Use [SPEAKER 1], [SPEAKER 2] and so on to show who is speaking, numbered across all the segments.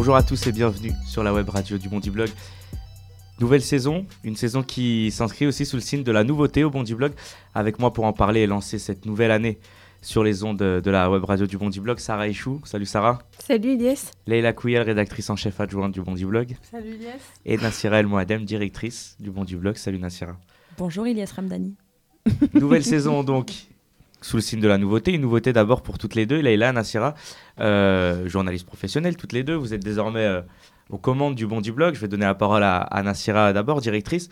[SPEAKER 1] Bonjour à tous et bienvenue sur la web radio du Bondi Blog. Nouvelle saison, une saison qui s'inscrit aussi sous le signe de la nouveauté au Bondi Blog. Avec moi pour en parler et lancer cette nouvelle année sur les ondes de, la web radio du Bondi Blog, Sarah Ichou. Salut Sarah.
[SPEAKER 2] Salut Ilyes.
[SPEAKER 1] Leila Kouyel, rédactrice en chef adjointe du Bondi Blog.
[SPEAKER 3] Salut Ilyes.
[SPEAKER 1] Et Nassira El Moadem, directrice du Bondi Blog. Salut Nassira.
[SPEAKER 4] Bonjour Ilyes Ramdani.
[SPEAKER 1] Nouvelle saison donc sous le signe de la nouveauté. Une nouveauté d'abord pour toutes les deux, Leila, Nassira, euh, journaliste professionnelle, toutes les deux. Vous êtes désormais euh, aux commandes du Bondi Blog. Je vais donner la parole à, à Nassira d'abord, directrice.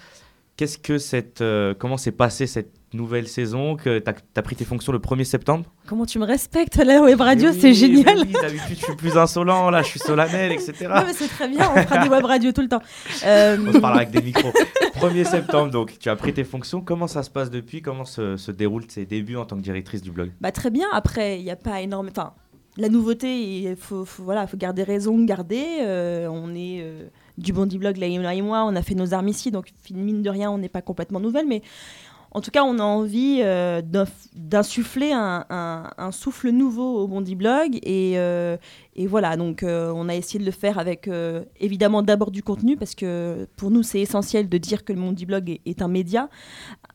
[SPEAKER 1] Qu'est-ce que cette, euh, comment s'est passée cette nouvelle saison que tu as, pris tes fonctions le 1er septembre?
[SPEAKER 4] Comment tu me respectes la web radio, c'est génial.
[SPEAKER 1] Oui, d'habitude je suis plus insolent, là je suis solennel, etc.
[SPEAKER 4] Non, mais c'est très bien, on fera des web radios tout le temps.
[SPEAKER 1] Euh... On se parlera avec des micros. 1er septembre, donc tu as pris tes fonctions. Comment ça se passe depuis? Comment se, se déroulent tes débuts en tant que directrice du blog?
[SPEAKER 4] Bah, Très bien, après il n'y a pas énormément... Enfin, la nouveauté, il faut, voilà, faut garder raison, garder. Euh, on est du Bondi Blog, là et moi, on a fait nos armes ici, donc mine de rien, on n'est pas complètement nouvelle, mais en tout cas, on a envie euh, d'insuffler un, souffle nouveau au Bondi Blog. Et, et voilà, donc on a essayé de le faire avec évidemment d'abord du contenu, parce que pour nous, c'est essentiel de dire que le Bondi Blog est, un média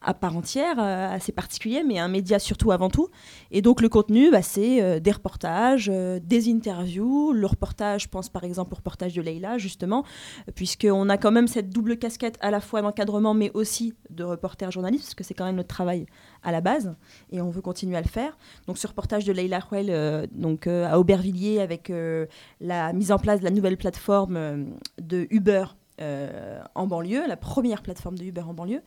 [SPEAKER 4] à part entière, euh, assez particulier, mais un média surtout avant tout. Et donc le contenu, bah, c'est euh, des reportages, euh, des interviews. Le reportage, je pense par exemple au reportage de Leïla, justement, puisqu'on a quand même cette double casquette à la fois d'encadrement, mais aussi de reporter journaliste, parce que c'est quand même notre travail à la base, et on veut continuer à le faire. Donc ce reportage de Leïla Huel, donc, à Aubervilliers, avec la mise en place de la nouvelle plateforme de Uber euh, en banlieue, la première plateforme de Uber en banlieue.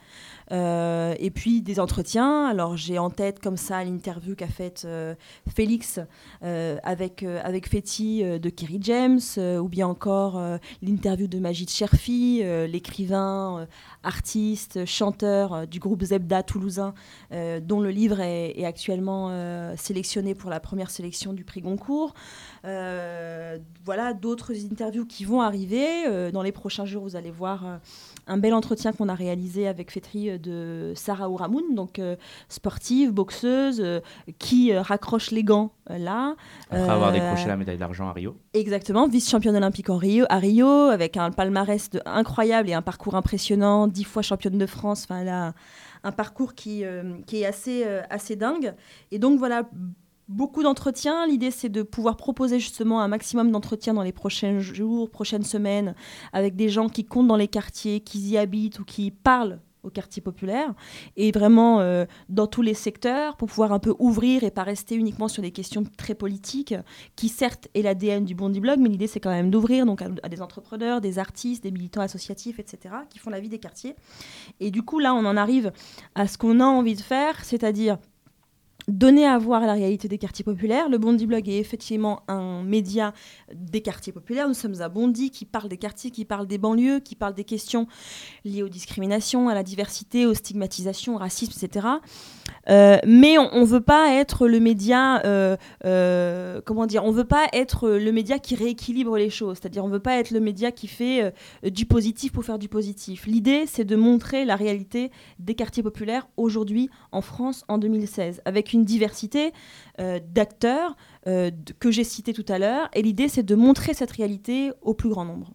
[SPEAKER 4] Euh, et puis des entretiens. Alors j'ai en tête comme ça l'interview qu'a faite euh, Félix avec, avec de Kerry James, ou bien encore l'interview de Majid Cherfi, l'écrivain, artiste, chanteur du groupe Zebda toulousain, dont le livre est actuellement sélectionné pour la première sélection du prix Goncourt. voilà d'autres interviews qui vont arriver dans les prochains jours vous allez voir euh, un bel entretien qu'on a réalisé avec Fétri euh, de Sarah Ouramoun, donc euh, sportive, boxeuse, qui raccroche les gants là.
[SPEAKER 1] Après avoir décroché la médaille d'argent à Rio.
[SPEAKER 4] Exactement, vice-championne olympique en Rio, à Rio, avec un palmarès incroyable et un parcours impressionnant, dix fois championne de France. Enfin, a un parcours qui, qui est assez, assez dingue. Et donc voilà, beaucoup d'entretiens. L'idée, c'est de pouvoir proposer justement un maximum d'entretiens dans les prochains jours, prochaines semaines, avec des gens qui comptent dans les quartiers, qui y habitent ou qui parlent au quartier populaire, et vraiment euh, dans tous les secteurs, pour pouvoir un peu ouvrir et pas rester uniquement sur des questions très politiques, qui certes est l'ADN du Bondi Blog, mais l'idée c'est quand même d'ouvrir donc à, des entrepreneurs, des artistes, des militants associatifs, etc., qui font la vie des quartiers. Et du coup, là, on en arrive à ce qu'on a envie de faire, c'est-à-dire donner à voir la réalité des quartiers populaires. Le Bondi Blog est effectivement un média des quartiers populaires. Nous sommes à Bondy qui parle des quartiers, qui parle des banlieues, qui parle des questions liées aux discriminations, à la diversité, aux stigmatisations, au racisme, etc. Euh, mais on ne veut pas être le média, euh, euh, comment dire, on veut pas être le média qui rééquilibre les choses. C'est-à-dire, on veut pas être le média qui fait du positif pour faire du positif. L'idée, c'est de montrer la réalité des quartiers populaires aujourd'hui en France en 2016, avec une diversité d'acteurs que j'ai cités tout à l'heure. Et l'idée, c'est de montrer cette réalité au plus grand nombre.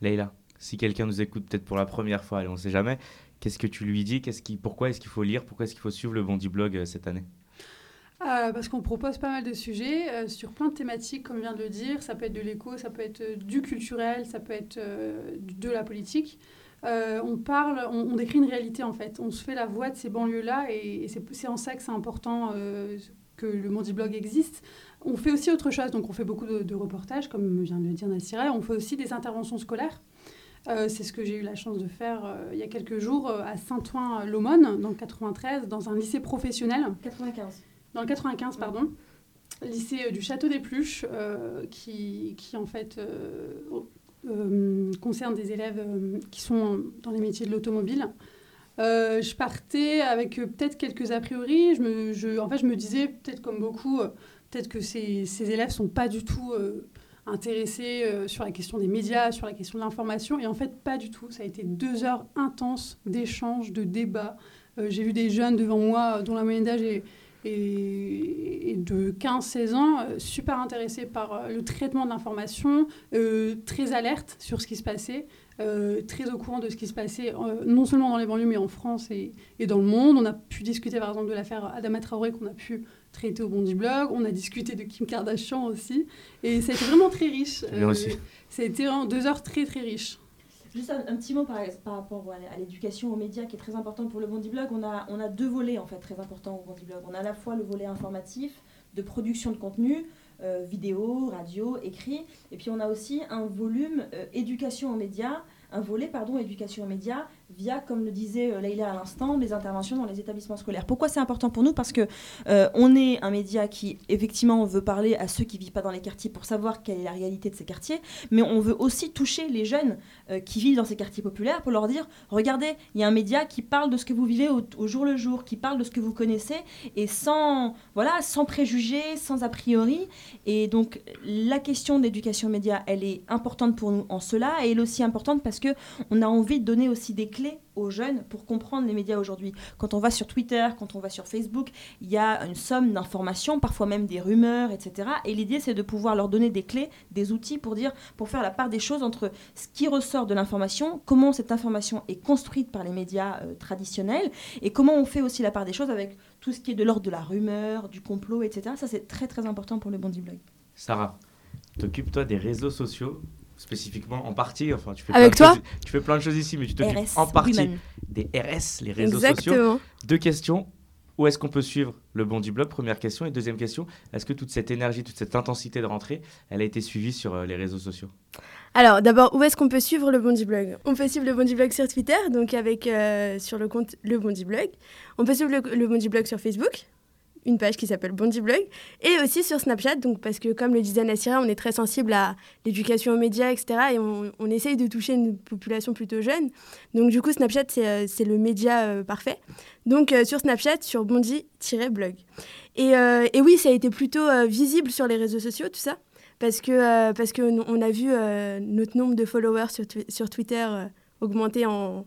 [SPEAKER 1] Leïla, si quelqu'un nous écoute peut-être pour la première fois, on ne sait jamais, Qu'est-ce que tu lui dis Qu'est-ce qui, Pourquoi est-ce qu'il faut lire Pourquoi est-ce qu'il faut suivre le Bondi Blog euh, cette année?
[SPEAKER 3] Euh, parce qu'on propose pas mal de sujets euh, sur plein de thématiques, comme vient de le dire. Ça peut être de l'éco, ça peut être du culturel, ça peut être de la politique. On parle, on, décrit une réalité en fait. On se fait la voix de ces banlieues-là et, c'est en ça que c'est important que le Bondi Blog existe. On fait aussi autre chose, donc on fait beaucoup de, de reportages, comme vient de le dire Nassira. On fait aussi des interventions scolaires. Euh, c'est ce que j'ai eu la chance de faire euh, il y a quelques jours euh, à Saint-Ouen-l'Aumône, dans le 93, dans un lycée professionnel.
[SPEAKER 4] 95.
[SPEAKER 3] Dans le 95, pardon. Lycée du Château des Pluches, qui, qui, en fait concerne des élèves qui sont dans les métiers de l'automobile. je partais avec peut-être quelques a priori. En fait, je me disais, peut-être comme beaucoup, peut-être que ces, élèves ne sont pas du tout intéressé euh, sur la question des médias, sur la question de l'information. Et en fait, pas du tout. Ça a été deux heures intenses d'échanges, de débats. Euh, j'ai vu des jeunes devant moi dont la moyenne d'âge est, et, de 15-16 ans, super intéressés par le traitement de l'information, très alerte sur ce qui se passait. très au courant de ce qui se passait, non seulement dans les banlieues, mais en France et, et, dans le monde. On a pu discuter par exemple de l'affaire Adama Traoré qu'on a pu traité au Bondi Blog. On a discuté de Kim Kardashian aussi. Et ça a été vraiment très riche.
[SPEAKER 1] Euh,
[SPEAKER 3] ça a été deux heures très très riches.
[SPEAKER 4] Juste un, petit mot par, rapport à l'éducation aux médias qui est très important pour le Bondi Blog. On a, on a deux volets en fait très importants au Bondi Blog. On a à la fois le volet informatif, de production de contenu, euh, vidéo, radio, écrit. Et puis on a aussi un volume euh, éducation aux médias un volet pardon, éducation aux médias via, comme le disait euh, Leïla à l'instant, les interventions dans les établissements scolaires. Pourquoi c'est important pour nous? Parce que euh, on est un média qui, effectivement, veut parler à ceux qui vivent pas dans les quartiers pour savoir quelle est la réalité de ces quartiers, mais on veut aussi toucher les jeunes euh, qui vivent dans ces quartiers populaires pour leur dire, regardez, il y a un média qui parle de ce que vous vivez au, jour le jour, qui parle de ce que vous connaissez, et sans, voilà, sans préjugés, sans a priori. Et donc, la question d'éducation aux médias, elle est importante pour nous en cela, et elle est aussi importante parce on a envie de donner aussi des clés aux jeunes pour comprendre les médias aujourd'hui. Quand on va sur Twitter, quand on va sur Facebook, il y a une somme d'informations, parfois même des rumeurs, etc. Et l'idée, c'est de pouvoir leur donner des clés, des outils pour dire, pour faire la part des choses entre ce qui ressort de l'information, comment cette information est construite par les médias euh, traditionnels, et comment on fait aussi la part des choses avec tout ce qui est de l'ordre de la rumeur, du complot, etc. Ça, c'est très très important pour le Bondi Blog.
[SPEAKER 1] Sarah, t'occupes-toi des réseaux sociaux spécifiquement en partie. Enfin, tu fais
[SPEAKER 2] Avec
[SPEAKER 1] plein
[SPEAKER 2] toi
[SPEAKER 1] de Tu fais plein de choses ici, mais tu t'occupes en partie des RS, les réseaux sociaux. Deux questions. Où est-ce qu'on peut suivre le bon du blog? Première question. Et deuxième question, est-ce que toute cette énergie, toute cette intensité de rentrée, elle a été suivie sur euh, les réseaux sociaux?
[SPEAKER 2] Alors, d'abord, où est-ce qu'on peut suivre le Bondi Blog? On peut suivre le Bondi Blog sur Twitter, donc avec euh, sur le compte le Bondi Blog. On peut suivre le, le Bondi Blog sur Facebook, une page qui s'appelle Bondi Blog, et aussi sur Snapchat, donc parce que comme le disait Nassira, on est très sensible à l'éducation aux médias, etc. Et on, on, essaye de toucher une population plutôt jeune. Donc du coup, Snapchat, c'est euh, le média euh, parfait. Donc euh, sur Snapchat, sur Bondi-blog. Et, et, oui, ça a été plutôt visible sur les réseaux sociaux, tout ça, parce que que on a vu notre nombre de followers sur, sur Twitter augmenter en,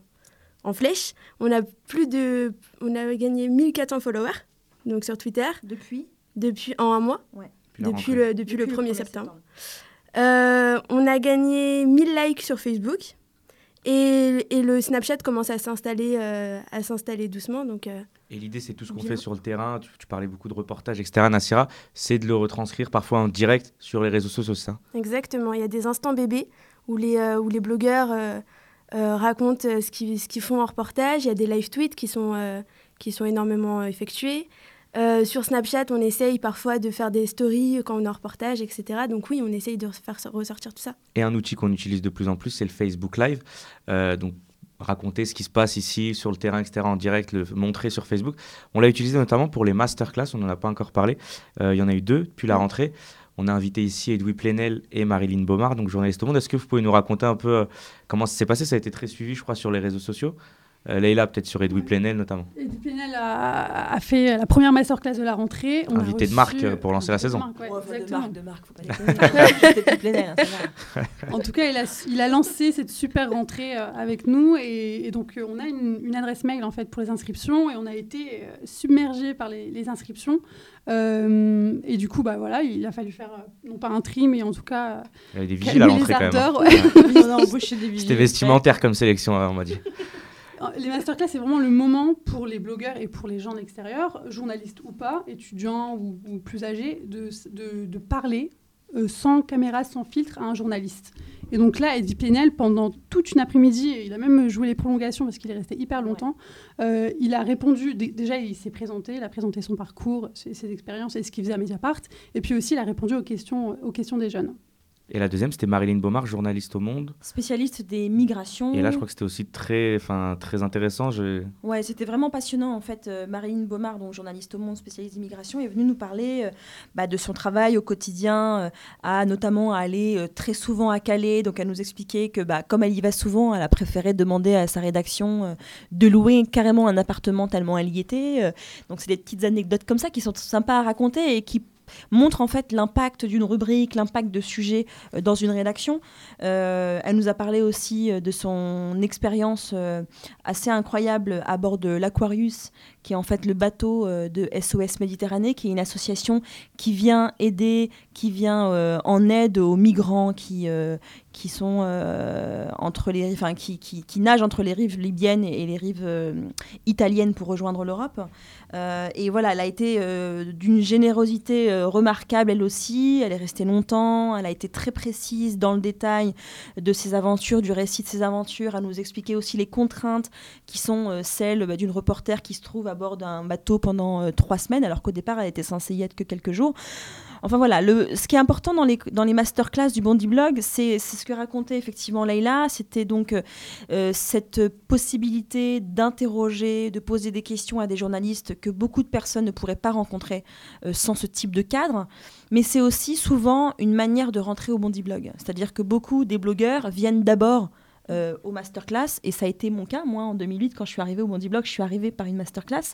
[SPEAKER 2] en flèche. On a plus de, on a gagné 1400 followers donc sur Twitter.
[SPEAKER 4] Depuis
[SPEAKER 2] Depuis en un mois
[SPEAKER 4] ouais.
[SPEAKER 2] Depuis, le, depuis, le 1er septembre. Euh, on a gagné 1000 likes sur Facebook. Et, et le Snapchat commence à s'installer euh, à s'installer doucement. Donc, euh,
[SPEAKER 1] et l'idée, c'est tout ce qu'on fait sur le terrain. Tu, parlais beaucoup de reportages, etc. Nassira, c'est de le retranscrire parfois en direct sur les réseaux sociaux, ça?
[SPEAKER 2] Exactement. Il y a des instants bébés où les, où les blogueurs racontent ce qu'ils ce qu'ils font en reportage. Il y a des live tweets qui sont, qui sont énormément effectués. Euh, sur Snapchat, on essaye parfois de faire des stories quand on est en reportage, etc. Donc oui, on essaye de faire ressortir tout ça.
[SPEAKER 1] Et un outil qu'on utilise de plus en plus, c'est le Facebook Live. Euh, donc raconter ce qui se passe ici sur le terrain, etc. en direct, le montrer sur Facebook. On l'a utilisé notamment pour les masterclass, on n'en a pas encore parlé. Euh, il y en a eu deux depuis la rentrée. On a invité ici Edoui Plenel et Marilyn Baumard, donc journaliste au Monde. Est-ce que vous pouvez nous raconter un peu comment ça s'est passé? Ça a été très suivi, je crois, sur les réseaux sociaux. Euh, Leïla, peut-être sur Edoui Plenel notamment.
[SPEAKER 3] Edoui Plenel a, fait la première masterclass de la rentrée.
[SPEAKER 1] On Invité de marque euh, pour lancer la saison.
[SPEAKER 4] exactement. de marque, de faut
[SPEAKER 3] pas en tout cas, il a, il a, lancé cette super rentrée euh, avec nous et, donc on a une, adresse mail en fait pour les inscriptions et on a été submergé par les, inscriptions. et du coup, bah voilà, il a fallu faire non pas un tri, mais en tout cas.
[SPEAKER 1] Il y avait des vigiles à l'entrée quand même. C'était vestimentaire comme sélection, on m'a dit.
[SPEAKER 3] Les masterclass, c'est vraiment le moment pour les blogueurs et pour les gens de l'extérieur, journalistes ou pas, étudiants ou, plus âgés, de, parler euh, sans caméra, sans filtre à un journaliste. Et donc là, Eddie Plenel, pendant toute une après-midi, il a même joué les prolongations parce qu'il est resté hyper longtemps, euh, il a répondu, déjà il s'est présenté, il a présenté son parcours, ses, ses expériences et ce qu'il faisait à Mediapart, et puis aussi il a répondu aux questions des jeunes.
[SPEAKER 1] Et la deuxième, c'était Marilyn Baumard, journaliste au Monde.
[SPEAKER 4] Spécialiste des migrations.
[SPEAKER 1] Et là, je crois que c'était aussi très, très intéressant. Je...
[SPEAKER 4] Ouais, c'était vraiment passionnant. En fait, euh, Marilyn Baumard, donc journaliste au Monde, spécialiste des migrations, est venue nous parler euh, bah, de son travail au quotidien, euh, à notamment à aller très souvent à Calais. Donc, à nous expliquer que, bah, comme elle y va souvent, elle a préféré demander à sa rédaction de louer carrément un appartement tellement elle y était. donc, c'est des petites anecdotes comme ça qui sont sympas à raconter et qui montre en fait l'impact d'une rubrique, l'impact de sujets euh, dans une rédaction. Euh, elle nous a parlé aussi euh, de son expérience assez incroyable à bord de l'Aquarius, qui est en fait le bateau de SOS Méditerranée, qui est une association qui vient aider, qui vient en aide aux migrants qui, qui sont entre les, enfin, qui, qui, qui, nagent entre les rives libyennes et les rives italiennes pour rejoindre l'Europe. Euh, et voilà, elle a été euh, d'une générosité euh, remarquable elle aussi. Elle est restée longtemps. Elle a été très précise dans le détail de ses aventures, du récit de ses aventures. à nous expliquer aussi les contraintes qui sont celles bah, d'une reporter qui se trouve à bord d'un bateau pendant trois semaines, alors qu'au départ elle était censée y être que quelques jours. Enfin voilà, ce qui est important dans les, dans les masterclass du Bondi Blog, c'est ce que racontait effectivement Leïla, c'était donc euh, cette possibilité d'interroger, de poser des questions à des journalistes que beaucoup de personnes ne pourraient pas rencontrer euh, sans ce type de cadre. Mais c'est aussi souvent une manière de rentrer au Bondi Blog. C'est-à-dire que beaucoup des blogueurs viennent d'abord euh, aux masterclass, et ça a été mon cas, moi en 2008, quand je suis arrivée au Bondi Blog, je suis arrivée par une masterclass,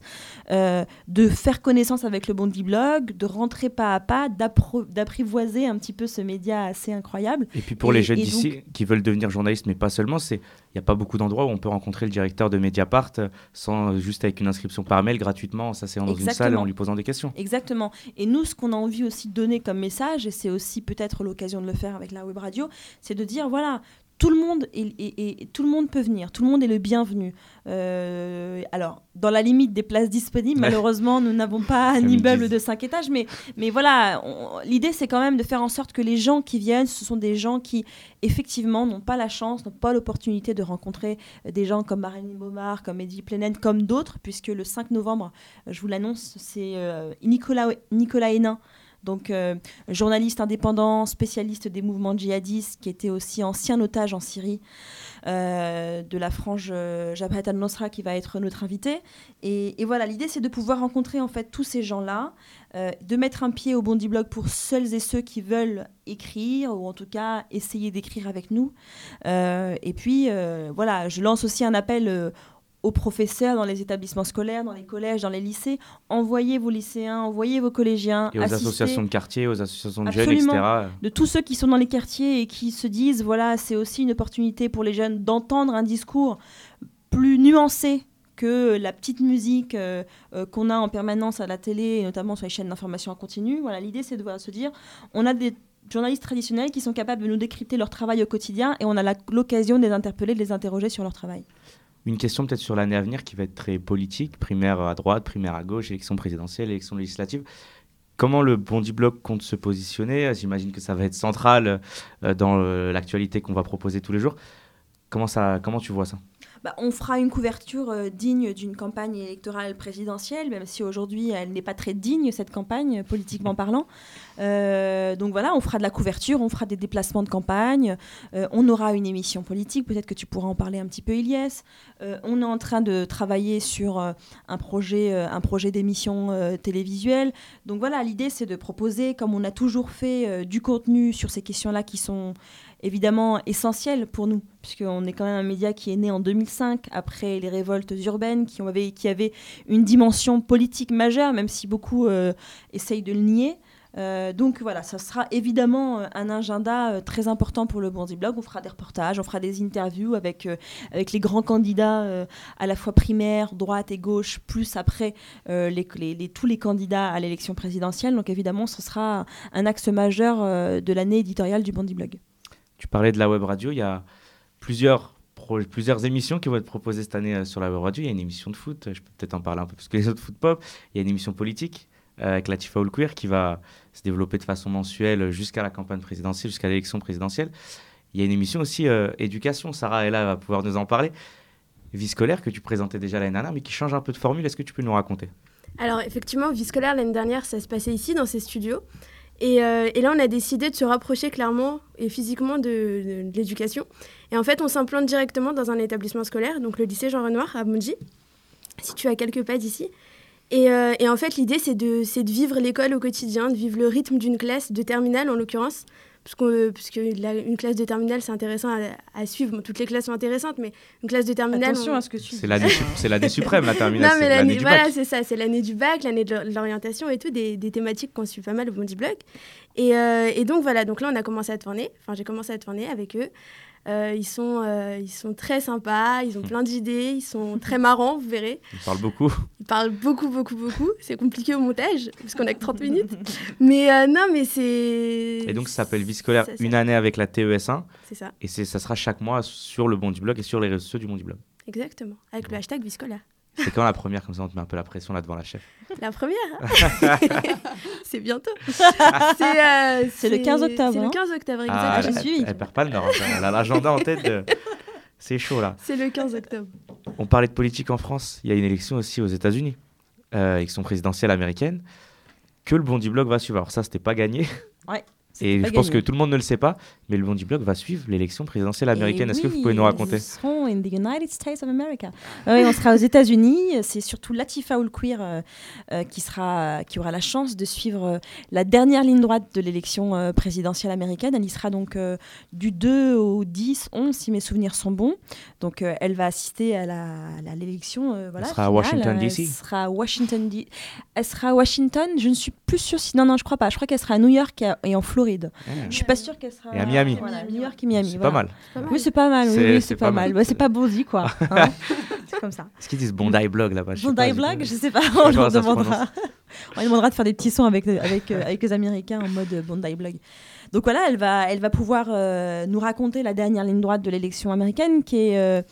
[SPEAKER 4] euh, de faire connaissance avec le Bondi Blog, de rentrer pas à pas, d'apprivoiser un petit peu ce média assez incroyable.
[SPEAKER 1] Et puis pour les jeunes d'ici qui veulent devenir journalistes, mais pas seulement, c'est il n'y a pas beaucoup d'endroits où on peut rencontrer le directeur de Mediapart sans juste avec une inscription par mail gratuitement en s'asseyant dans une salle en lui posant des questions.
[SPEAKER 4] Exactement. Et nous, ce qu'on a envie aussi de donner comme message, et c'est aussi peut-être l'occasion de le faire avec la web radio, c'est de dire voilà, tout le monde est, tout le monde peut venir, tout le monde est le bienvenu. Euh, alors, dans la limite des places disponibles, malheureusement, nous n'avons pas un immeuble de 5 étages, mais, mais voilà, l'idée c'est quand même de faire en sorte que les gens qui viennent, ce sont des gens qui effectivement n'ont pas la chance, n'ont pas l'opportunité de rencontrer des gens comme Marilyn Baumard, comme Eddie Plenel, comme d'autres, puisque le 5 novembre, je vous l'annonce, c'est euh, Nicolas, Nicolas Hénin donc euh, journaliste indépendant, spécialiste des mouvements djihadistes, qui était aussi ancien otage en Syrie euh, de la frange euh, Jabhat al-Nosra, qui va être notre invité. Et, voilà, l'idée c'est de pouvoir rencontrer en fait tous ces gens-là, de mettre un pied au Bondi Blog pour seuls et ceux qui veulent écrire ou en tout cas essayer d'écrire avec nous. et puis voilà, je lance aussi un appel aux professeurs dans les établissements scolaires, dans les collèges, dans les lycées. Envoyez vos lycéens, envoyez vos collégiens.
[SPEAKER 1] Et aux associations de quartier, aux associations de jeunes, etc.
[SPEAKER 4] De tous ceux qui sont dans les quartiers et qui se disent, voilà, c'est aussi une opportunité pour les jeunes d'entendre un discours plus nuancé que la petite musique euh, euh, qu'on a en permanence à la télé, et notamment sur les chaînes d'information en continu. Voilà, l'idée, c'est de se dire, on a des journalistes traditionnels qui sont capables de nous décrypter leur travail au quotidien et on a l'occasion de les interpeller, de les interroger sur leur travail.
[SPEAKER 1] Une question peut-être sur l'année à venir qui va être très politique, primaire à droite, primaire à gauche, élection présidentielle, élection législative. Comment le Bondi Bloc compte se positionner? J'imagine que ça va être central euh, dans euh, l'actualité qu'on va proposer tous les jours. Comment, ça, comment tu vois ça?
[SPEAKER 4] Bah, on fera une couverture euh, digne d'une campagne électorale présidentielle, même si aujourd'hui elle n'est pas très digne, cette campagne, politiquement parlant. Euh, donc voilà, on fera de la couverture, on fera des déplacements de campagne, euh, on aura une émission politique, peut-être que tu pourras en parler un petit peu, Ilyes. on est en train de travailler sur un projet, un projet d'émission télévisuelle. Donc voilà, l'idée c'est de proposer, comme on a toujours fait, du contenu sur ces questions-là qui sont évidemment essentiel pour nous, puisqu'on est quand même un média qui est né en 2005, après les révoltes urbaines, qui, avaient, qui avait une dimension politique majeure, même si beaucoup euh, essayent de le nier. Euh, donc voilà, ça sera évidemment euh, un agenda très important pour le Bondi Blog. On fera des reportages, on fera des interviews avec, avec les grands candidats à la fois primaire, droite et gauche, plus après les, tous les candidats à l'élection présidentielle. Donc évidemment, ce sera un axe majeur de l'année éditoriale du Bondi Blog.
[SPEAKER 1] Tu parlais de la web radio, il y a plusieurs, plusieurs émissions qui vont être proposées cette année euh, sur la web radio. Il y a une émission de foot, je peux peut-être en parler un peu plus que les autres foot pop. Il y a une émission politique euh, avec Latifa Queer qui va se développer de façon mensuelle jusqu'à la campagne présidentielle, jusqu'à l'élection présidentielle. Il y a une émission aussi euh, éducation. Sarah est là, elle va pouvoir nous en parler. Vie scolaire que tu présentais déjà l'année dernière, mais qui change un peu de formule. Est-ce que tu peux nous raconter?
[SPEAKER 2] Alors effectivement, Vie scolaire l'année dernière, ça se passait ici dans ces studios. Euh, et, là, on a décidé de se rapprocher clairement et physiquement de, l'éducation. Et en fait, on s'implante directement dans un établissement scolaire, donc le lycée Jean Renoir à Moudji, si tu as quelques pas d'ici. Euh, et, en fait, l'idée, c'est de, de vivre l'école au quotidien, de vivre le rythme d'une classe, de terminale en l'occurrence, parce, que parce que une classe de terminale, c'est intéressant à, suivre. toutes les classes sont intéressantes, mais une classe de terminale.
[SPEAKER 4] Attention à ce que tu
[SPEAKER 1] C'est l'année, c'est l'année suprême, la terminale. Non, mais l'année,
[SPEAKER 2] voilà, c'est ça. C'est l'année du bac, l'année de l'orientation et tout, des, des thématiques qu'on suit pas mal au Bondi Blog. Et, euh, et, donc, voilà. Donc là, on a commencé à tourner. Enfin, j'ai commencé à tourner avec eux. Euh, ils, sont, euh, ils sont très sympas, ils ont hmm. plein d'idées, ils sont très marrants, vous verrez.
[SPEAKER 1] Ils parlent beaucoup.
[SPEAKER 2] Ils parlent beaucoup, beaucoup, beaucoup. C'est compliqué au montage, parce qu'on a que 30 minutes. Mais euh, non, mais c'est...
[SPEAKER 1] Et donc ça s'appelle Vie scolaire, une année avec la TES1.
[SPEAKER 2] C'est ça.
[SPEAKER 1] Et ça sera chaque mois sur le bon du blog et sur les réseaux sociaux du bon du blog.
[SPEAKER 2] Exactement, avec le hashtag Vie scolaire.
[SPEAKER 1] C'est quand la première Comme ça, on te met un peu la pression là devant la chef.
[SPEAKER 2] La première C'est bientôt. Euh,
[SPEAKER 4] c'est le 15 octobre.
[SPEAKER 2] C'est le 15 octobre, ah,
[SPEAKER 1] exactement.
[SPEAKER 2] elle,
[SPEAKER 1] elle, perd pas le nord. Hein. Elle a l'agenda en tête. C'est chaud là.
[SPEAKER 2] C'est le 15 octobre.
[SPEAKER 1] On parlait de politique en France. Il y a une élection aussi aux États-Unis, euh, élection présidentielle américaine, que le Bondi Blog va suivre. Alors ça, c'était pas gagné.
[SPEAKER 4] Ouais.
[SPEAKER 1] Et je pense que tout le monde ne le sait pas, mais le Bondi Blog va suivre l'élection présidentielle américaine. Est-ce que vous pouvez nous raconter
[SPEAKER 4] serons in the United States of America. oui, on sera aux États-Unis. C'est surtout Latifa Oulquir euh, euh, qui, sera, qui aura la chance de suivre euh, la dernière ligne droite de l'élection présidentielle américaine. Elle y sera donc du 2 au 10, 11, si mes souvenirs sont bons. Donc elle va assister à l'élection.
[SPEAKER 1] voilà, elle sera à Washington, D.C.
[SPEAKER 4] Elle sera à Washington, elle sera à Washington. Je ne suis plus sûre si. Non, non, je crois pas. Je crois qu'elle sera à New York et en Floride. Je Je suis pas sûre qu'elle sera.
[SPEAKER 1] Et à Miami.
[SPEAKER 4] New York et Miami.
[SPEAKER 1] C'est pas mal.
[SPEAKER 4] Oui, c'est pas mal. Oui, c'est pas, mal. c'est pas Bondy, quoi. Hein. c'est comme ça.
[SPEAKER 1] Est-ce qu'ils disent Bondi Blog là-bas?
[SPEAKER 4] Bondi Blog, je sais pas. On leur demandera. On demandera de faire des petits sons avec, avec, euh, avec les Américains en mode Bondi Blog. Donc voilà, elle va, elle va pouvoir euh, nous raconter la dernière ligne droite de l'élection américaine qui est.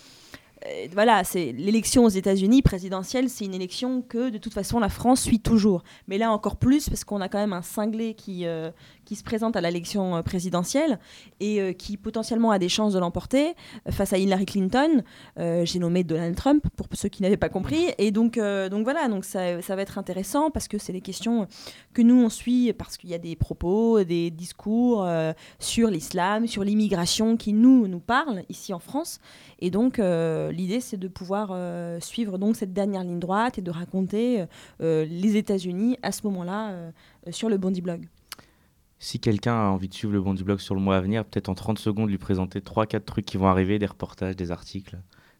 [SPEAKER 4] Euh, voilà, c'est l'élection aux États-Unis présidentielle, c'est une élection que de toute façon la France suit toujours. Mais là encore plus parce qu'on a quand même un cinglé qui, euh, qui se présente à l'élection euh, présidentielle et qui potentiellement a des chances de l'emporter face à Hillary Clinton. J'ai nommé Donald Trump pour ceux qui n'avaient pas compris. Et donc, donc voilà, donc ça, ça, va être intéressant parce que c'est des questions que nous on suit parce qu'il y a des propos, des discours sur l'islam, sur l'immigration qui nous nous parlent ici en France. Et donc, l'idée, c'est de pouvoir euh, suivre donc cette dernière ligne droite et de raconter euh, les États-Unis à ce moment-là sur le Bondi Blog.
[SPEAKER 1] Si quelqu'un a envie de suivre le Bondi Blog sur le mois à venir, peut-être en 30 secondes lui présenter 3-4 trucs qui vont arriver, des reportages, des articles,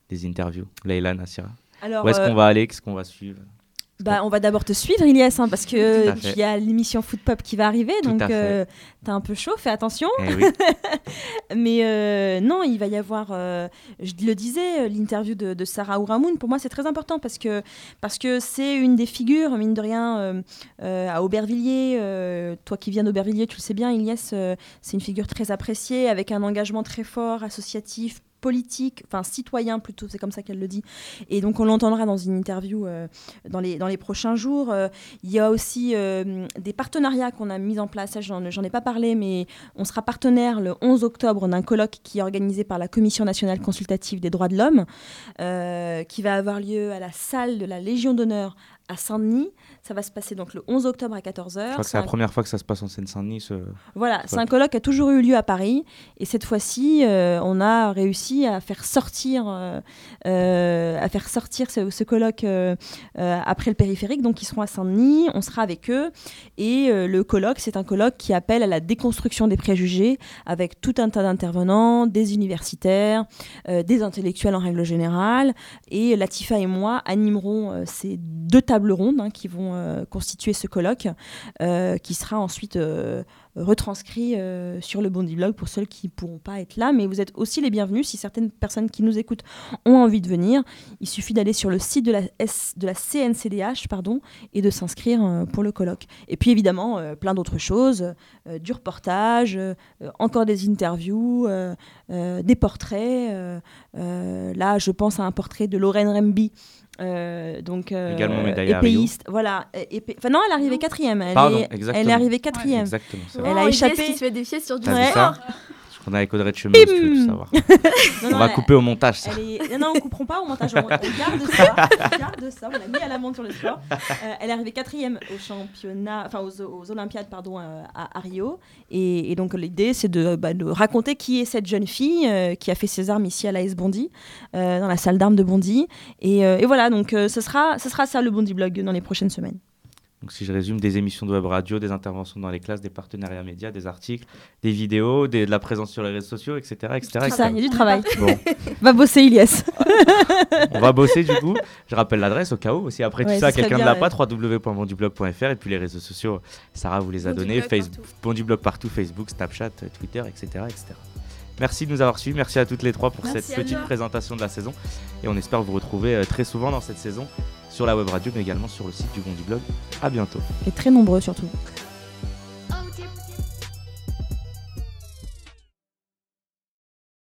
[SPEAKER 1] des interviews. Leïla, Nassira. Alors, Où est-ce qu'on va aller? Qu'est-ce qu'on va suivre?
[SPEAKER 4] Bah, on va d'abord te suivre, Ilias, hein, parce que il y a l'émission Foot Pop qui va arriver, donc euh, t'es un peu chaud, fais attention.
[SPEAKER 1] Eh
[SPEAKER 4] Mais euh, non, il va y avoir, euh, je le disais, l'interview de, Sarah Ouramoun. Pour moi, c'est très important parce que parce que c'est une des figures, mine de rien, à Aubervilliers. toi qui viens d'Aubervilliers, tu le sais bien, Ilias, c'est une figure très appréciée, avec un engagement très fort, associatif, politique, enfin citoyen plutôt, c'est comme ça qu'elle le dit. Et donc on l'entendra dans une interview euh, dans, les, prochains jours. Euh, il y a aussi euh, des partenariats qu'on a mis en place, j'en ai pas parlé, mais on sera partenaire le 11 octobre d'un colloque qui est organisé par la Commission nationale consultative des droits de l'homme, qui va avoir lieu à la salle de la Légion d'honneur à Saint-Denis. Ça va se passer donc le 11 octobre à 14h. Je
[SPEAKER 1] crois que c'est la première fois que ça se passe en Seine-Saint-Denis.
[SPEAKER 4] Voilà, c'est un colloque qui a toujours eu lieu à Paris. Et cette fois-ci, euh, on a réussi à faire sortir, euh, euh, à faire sortir ce, colloque après le périphérique. Donc, ils seront à Saint-Denis, on sera avec eux. Et le colloque, c'est un colloque qui appelle à la déconstruction des préjugés avec tout un tas d'intervenants, des universitaires, des intellectuels en règle générale. Et Latifa et moi animerons ces deux tables rondes hein, qui vont euh, constituer ce colloque, euh, qui sera ensuite euh, retranscrit sur le Bondi Blog pour ceux qui ne pourront pas être là. Mais vous êtes aussi les bienvenus si certaines personnes qui nous écoutent ont envie de venir. Il suffit d'aller sur le site de la, CNCDH pardon, et de s'inscrire pour le colloque. Et puis évidemment, plein d'autres choses, du reportage, encore des interviews, des portraits. là, je pense à un portrait de Lorraine Remby. Euh, donc
[SPEAKER 1] euh, également médaille
[SPEAKER 4] épéiste, voilà. Enfin non, elle est arrivée quatrième. Elle, est, elle est arrivée quatrième.
[SPEAKER 1] exactement,
[SPEAKER 4] elle a échappé.
[SPEAKER 2] Qui se fait défier sur du
[SPEAKER 1] on a avec Audrey de chemin, si tu veux savoir. on va couper au montage ça.
[SPEAKER 4] Est... Non, on couperont pas au montage. On, garde ça. on garde ça. On l'a mis à la montre sur le sport. Euh, elle est arrivée quatrième au championnat, enfin aux, aux, Olympiades pardon euh, à, Rio. Et, et donc l'idée c'est de, bah, de, raconter qui est cette jeune fille euh, qui a fait ses armes ici à l'AS Bondy, dans la salle d'armes de Bondy. Et, et, voilà donc ce sera, ce sera ça le Bondy blog dans les prochaines semaines.
[SPEAKER 1] Donc si je résume, des émissions de web radio, des interventions dans les classes, des partenariats médias, des articles, des vidéos, des- de la présence sur les réseaux sociaux, etc. etc.,
[SPEAKER 4] ça, il y a du travail.
[SPEAKER 1] Bon,
[SPEAKER 4] Va bosser, Ilias.
[SPEAKER 1] on va bosser du coup. Je rappelle l'adresse au cas où. Si après
[SPEAKER 4] Ouais,
[SPEAKER 1] tout ça, quelqu'un ne l'a pas, www.bondublog.fr et puis les réseaux sociaux, Sarah vous les a donnés.
[SPEAKER 2] Bondublog
[SPEAKER 1] Facebook,
[SPEAKER 2] partout.
[SPEAKER 1] Bondublog partout, Facebook, Snapchat, Twitter, etc., etc. Merci de nous avoir suivis. Merci à toutes les trois pour
[SPEAKER 2] Merci
[SPEAKER 1] cette petite
[SPEAKER 2] toi.
[SPEAKER 1] présentation de la saison. Et on espère vous retrouver euh, très souvent dans cette saison sur la web radio, mais également sur le site du Bon du Blog. À bientôt.
[SPEAKER 4] Et très nombreux surtout.